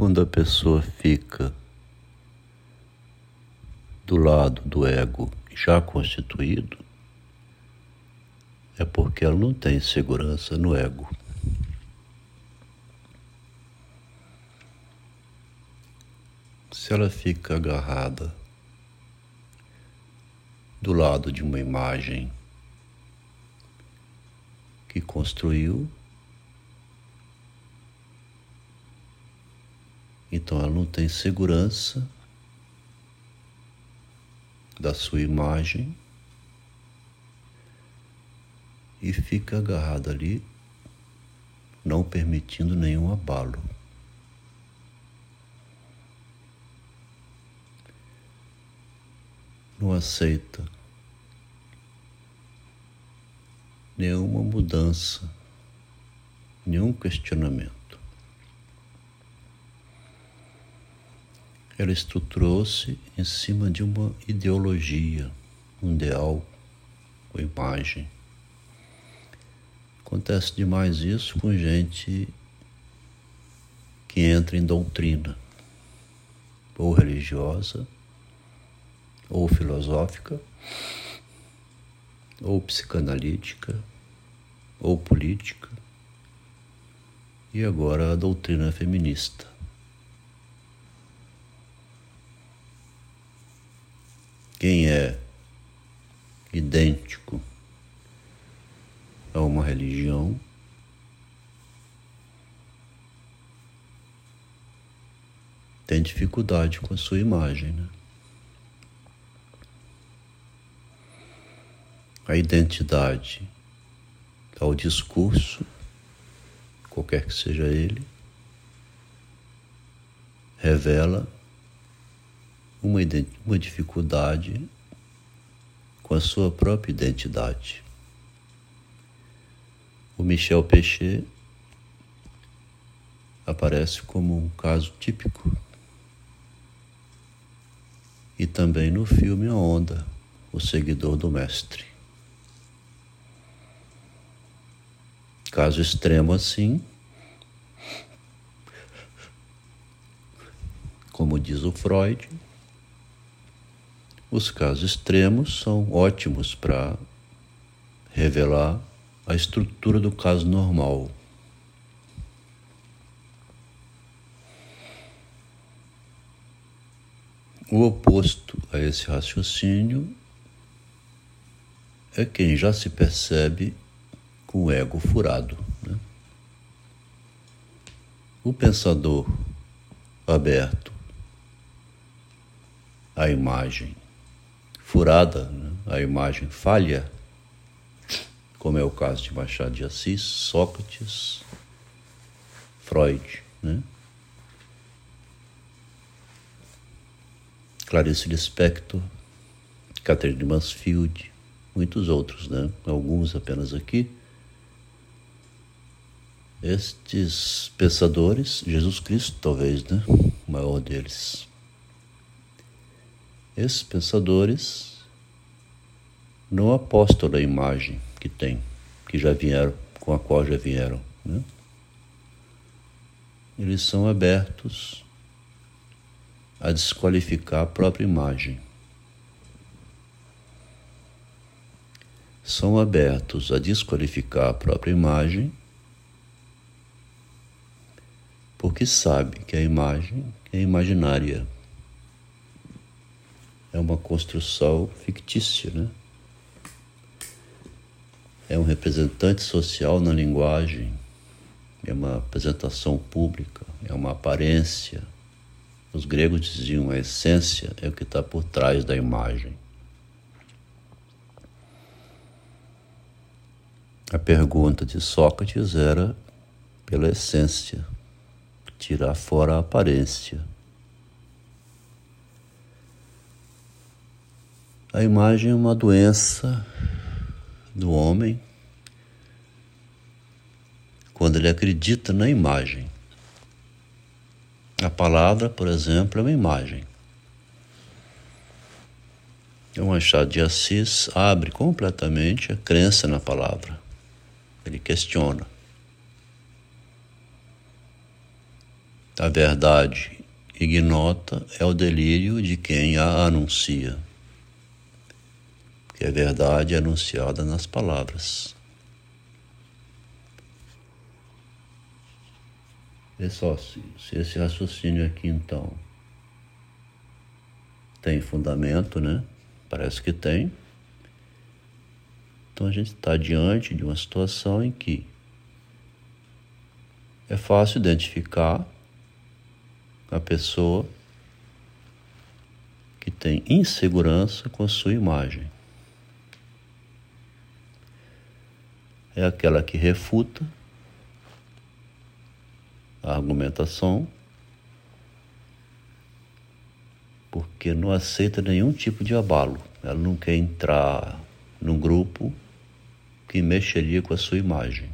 quando a pessoa fica do lado do ego já constituído, é porque ela não tem segurança no ego. Se ela fica agarrada do lado de uma imagem que construiu, então ela não tem segurança da sua imagem e fica agarrada ali, não permitindo nenhum abalo. Não aceita nenhuma mudança, nenhum questionamento. Ela estruturou-se em cima de uma ideologia, um ideal ou imagem. Acontece demais isso com gente que entra em doutrina, ou religiosa, ou filosófica, ou psicanalítica, ou política, e agora a doutrina feminista. quem é idêntico a uma religião tem dificuldade com a sua imagem, né? A identidade ao discurso, qualquer que seja ele, revela uma, uma dificuldade com a sua própria identidade. O Michel Pechet aparece como um caso típico. E também no filme A Onda, o seguidor do mestre. Caso extremo assim, como diz o Freud, os casos extremos são ótimos para revelar a estrutura do caso normal. O oposto a esse raciocínio é quem já se percebe com o ego furado. Né? O pensador aberto à imagem furada, né? a imagem falha, como é o caso de Machado de Assis, Sócrates, Freud, né? Clarice Lispector, Catherine Mansfield, muitos outros, né? Alguns apenas aqui. Estes pensadores, Jesus Cristo talvez, né? O maior deles. Esses pensadores não apostam na imagem que tem, que já vieram, com a qual já vieram. Né? Eles são abertos a desqualificar a própria imagem. São abertos a desqualificar a própria imagem porque sabe que a imagem é imaginária uma construção fictícia, né? É um representante social na linguagem, é uma apresentação pública, é uma aparência. Os gregos diziam a essência é o que está por trás da imagem. A pergunta de Sócrates era pela essência, tirar fora a aparência. A imagem é uma doença do homem quando ele acredita na imagem. A palavra, por exemplo, é uma imagem. O Machado de Assis abre completamente a crença na palavra. Ele questiona. A verdade ignota é o delírio de quem a anuncia. Que a verdade é anunciada nas palavras. Vê só se, se esse raciocínio aqui então tem fundamento, né? Parece que tem. Então a gente está diante de uma situação em que é fácil identificar a pessoa que tem insegurança com a sua imagem. É aquela que refuta a argumentação porque não aceita nenhum tipo de abalo. Ela não quer entrar num grupo que mexeria com a sua imagem.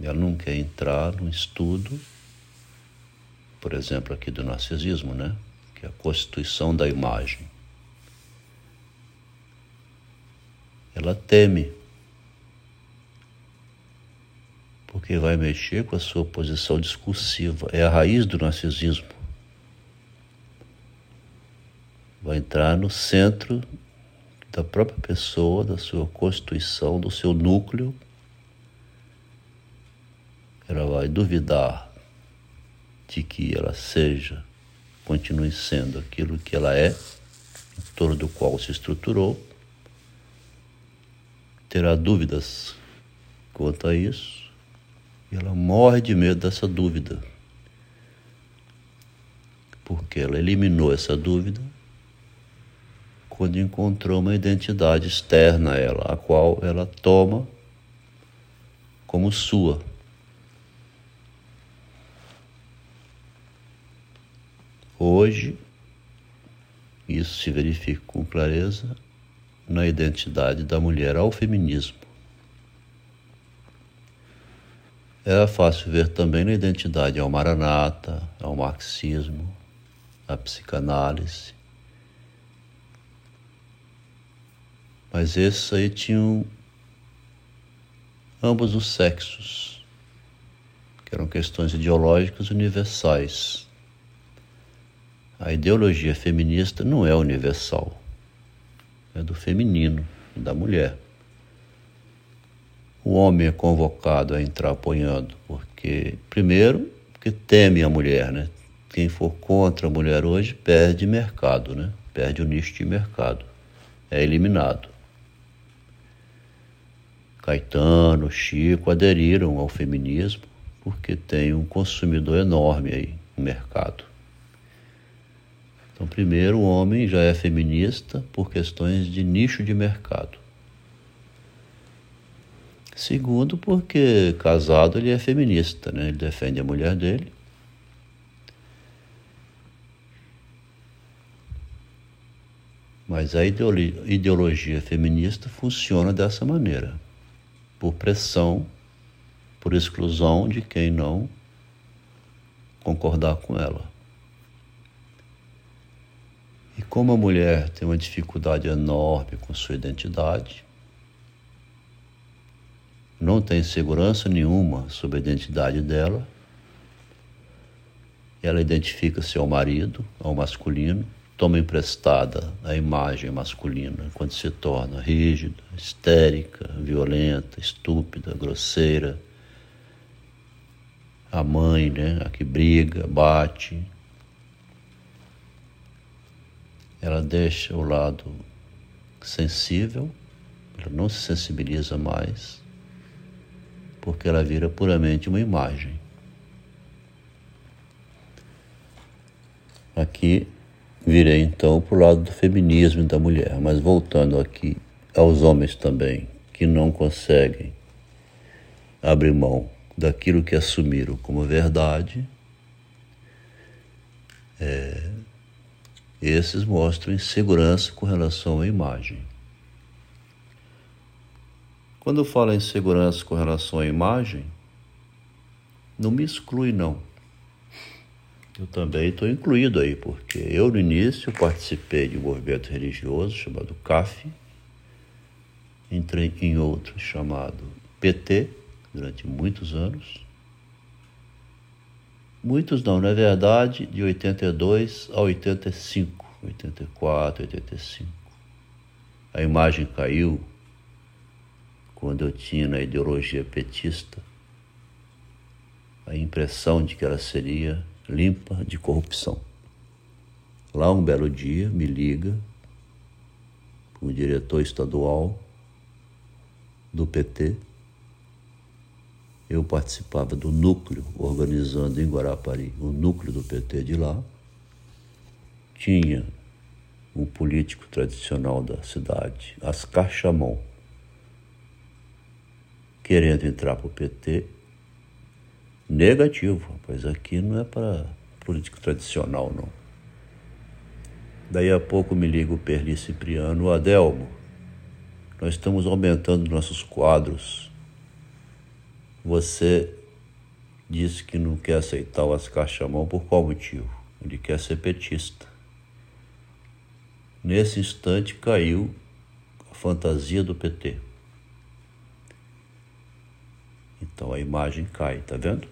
Ela não quer entrar num estudo, por exemplo, aqui do narcisismo, né? Que é a constituição da imagem. Ela teme, porque vai mexer com a sua posição discursiva. É a raiz do narcisismo. Vai entrar no centro da própria pessoa, da sua constituição, do seu núcleo ela vai duvidar de que ela seja, continue sendo aquilo que ela é, em torno do qual se estruturou, terá dúvidas quanto a isso, e ela morre de medo dessa dúvida, porque ela eliminou essa dúvida quando encontrou uma identidade externa a ela, a qual ela toma como sua. Hoje, isso se verifica com clareza na identidade da mulher ao feminismo. Era fácil ver também na identidade ao maranata, ao marxismo, à psicanálise. Mas esses aí tinham ambos os sexos, que eram questões ideológicas universais a ideologia feminista não é universal, é do feminino, da mulher. O homem é convocado a entrar apoiando, porque, primeiro, porque teme a mulher, né? Quem for contra a mulher hoje perde mercado, né? Perde o nicho de mercado, é eliminado. Caetano, Chico aderiram ao feminismo porque tem um consumidor enorme aí no mercado. Então, primeiro, o homem já é feminista por questões de nicho de mercado. Segundo, porque casado ele é feminista, né? ele defende a mulher dele. Mas a ideologia feminista funciona dessa maneira, por pressão, por exclusão de quem não concordar com ela. E como a mulher tem uma dificuldade enorme com sua identidade, não tem segurança nenhuma sobre a identidade dela, ela identifica-se ao marido, ao masculino, toma emprestada a imagem masculina enquanto se torna rígida, histérica, violenta, estúpida, grosseira. A mãe, né, a que briga, bate, ela deixa o lado sensível, ela não se sensibiliza mais, porque ela vira puramente uma imagem. Aqui virei então para o lado do feminismo da mulher, mas voltando aqui aos homens também, que não conseguem abrir mão daquilo que assumiram como verdade, é, esses mostram insegurança com relação à imagem. Quando eu falo em segurança com relação à imagem, não me exclui não. Eu também estou incluído aí, porque eu no início participei de um movimento religioso chamado CAF, entrei em outro chamado PT durante muitos anos, Muitos não, na verdade, de 82 a 85, 84, 85. A imagem caiu quando eu tinha na ideologia petista a impressão de que ela seria limpa de corrupção. Lá um belo dia me liga o diretor estadual do PT. Eu participava do núcleo, organizando em Guarapari o núcleo do PT de lá. Tinha um político tradicional da cidade, Ascar Chamon, querendo entrar para o PT. Negativo, pois aqui não é para político tradicional, não. Daí a pouco me liga o Perli Cipriano, Adelmo, nós estamos aumentando nossos quadros. Você disse que não quer aceitar o Ascar Chamão por qual motivo? Ele quer ser petista. Nesse instante caiu a fantasia do PT. Então a imagem cai, tá vendo?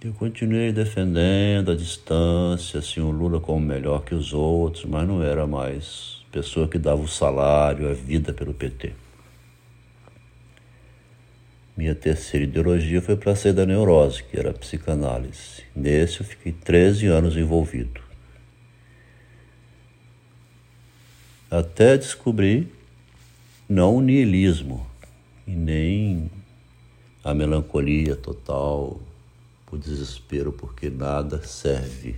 Eu continuei defendendo a distância, assim, o Lula como melhor que os outros, mas não era mais pessoa que dava o salário, a vida pelo PT. Minha terceira ideologia foi para sair da neurose, que era a psicanálise. Nesse eu fiquei 13 anos envolvido. Até descobrir não o niilismo e nem a melancolia total, o desespero porque nada serve,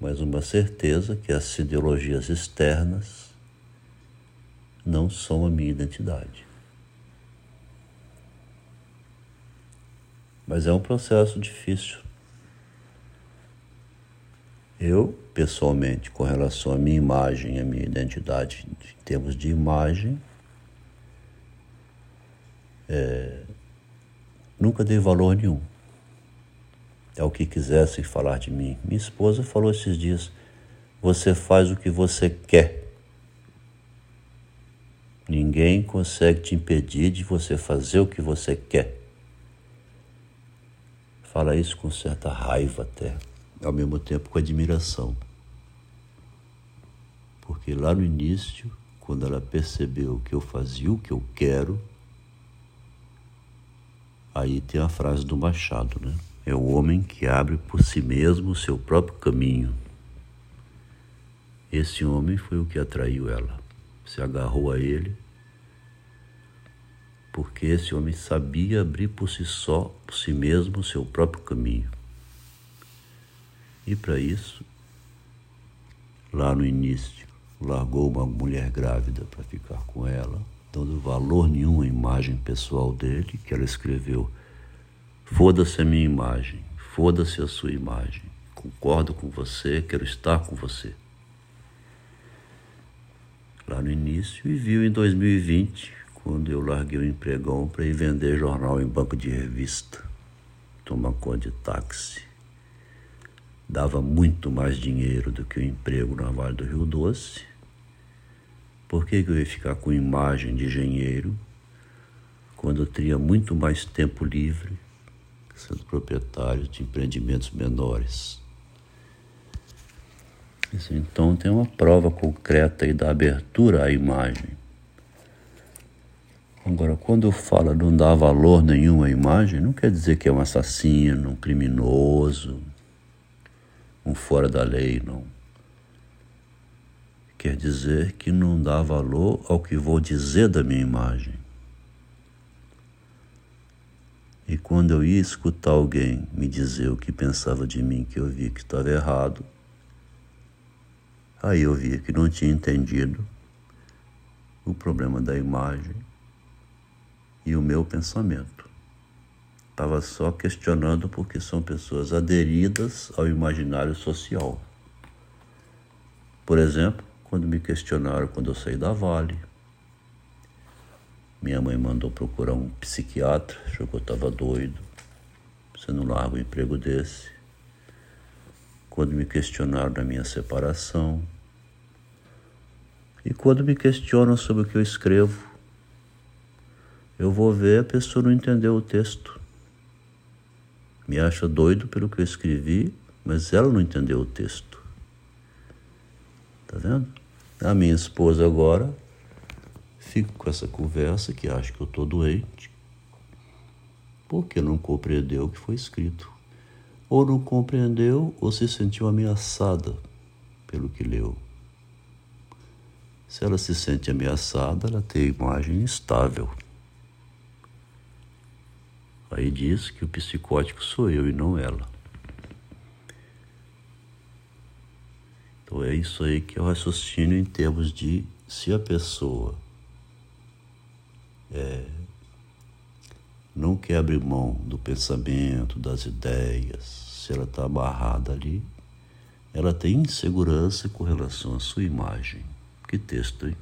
mas uma certeza que as ideologias externas não são a minha identidade. Mas é um processo difícil. Eu, pessoalmente, com relação à minha imagem, à minha identidade, em termos de imagem, é, Nunca dei valor nenhum ao que quisessem falar de mim. Minha esposa falou esses dias: você faz o que você quer. Ninguém consegue te impedir de você fazer o que você quer. Fala isso com certa raiva até, ao mesmo tempo com admiração. Porque lá no início, quando ela percebeu que eu fazia o que eu quero, Aí tem a frase do Machado, né? É o homem que abre por si mesmo o seu próprio caminho. Esse homem foi o que atraiu ela. Se agarrou a ele, porque esse homem sabia abrir por si só, por si mesmo, o seu próprio caminho. E para isso, lá no início, largou uma mulher grávida para ficar com ela dando valor nenhum à imagem pessoal dele, que ela escreveu: Foda-se a minha imagem, foda-se a sua imagem. Concordo com você, quero estar com você. Lá no início, e viu em 2020, quando eu larguei o empregão para ir vender jornal em banco de revista, tomar conta de táxi. Dava muito mais dinheiro do que o emprego na Vale do Rio Doce por que, eu ia ficar com imagem de engenheiro quando eu teria muito mais tempo livre sendo proprietário de empreendimentos menores? Então tem uma prova concreta aí da abertura à imagem. Agora, quando fala não dá valor nenhum à imagem, não quer dizer que é um assassino, um criminoso, um fora da lei, não quer dizer que não dá valor ao que vou dizer da minha imagem. E quando eu ia escutar alguém me dizer o que pensava de mim, que eu vi que estava errado, aí eu via que não tinha entendido o problema da imagem e o meu pensamento. Estava só questionando porque são pessoas aderidas ao imaginário social. Por exemplo, quando me questionaram quando eu saí da Vale. Minha mãe mandou procurar um psiquiatra, achou que eu estava doido. Você não larga um emprego desse. Quando me questionaram da minha separação. E quando me questionam sobre o que eu escrevo, eu vou ver a pessoa não entendeu o texto. me acha doido pelo que eu escrevi, mas ela não entendeu o texto. Tá vendo? A minha esposa agora fica com essa conversa que acha que eu estou doente, porque não compreendeu o que foi escrito. Ou não compreendeu ou se sentiu ameaçada pelo que leu. Se ela se sente ameaçada, ela tem imagem instável. Aí diz que o psicótico sou eu e não ela. Então é isso aí que é o raciocínio em termos de se a pessoa é, não quer abrir mão do pensamento, das ideias, se ela está amarrada ali, ela tem insegurança com relação à sua imagem. Que texto, hein?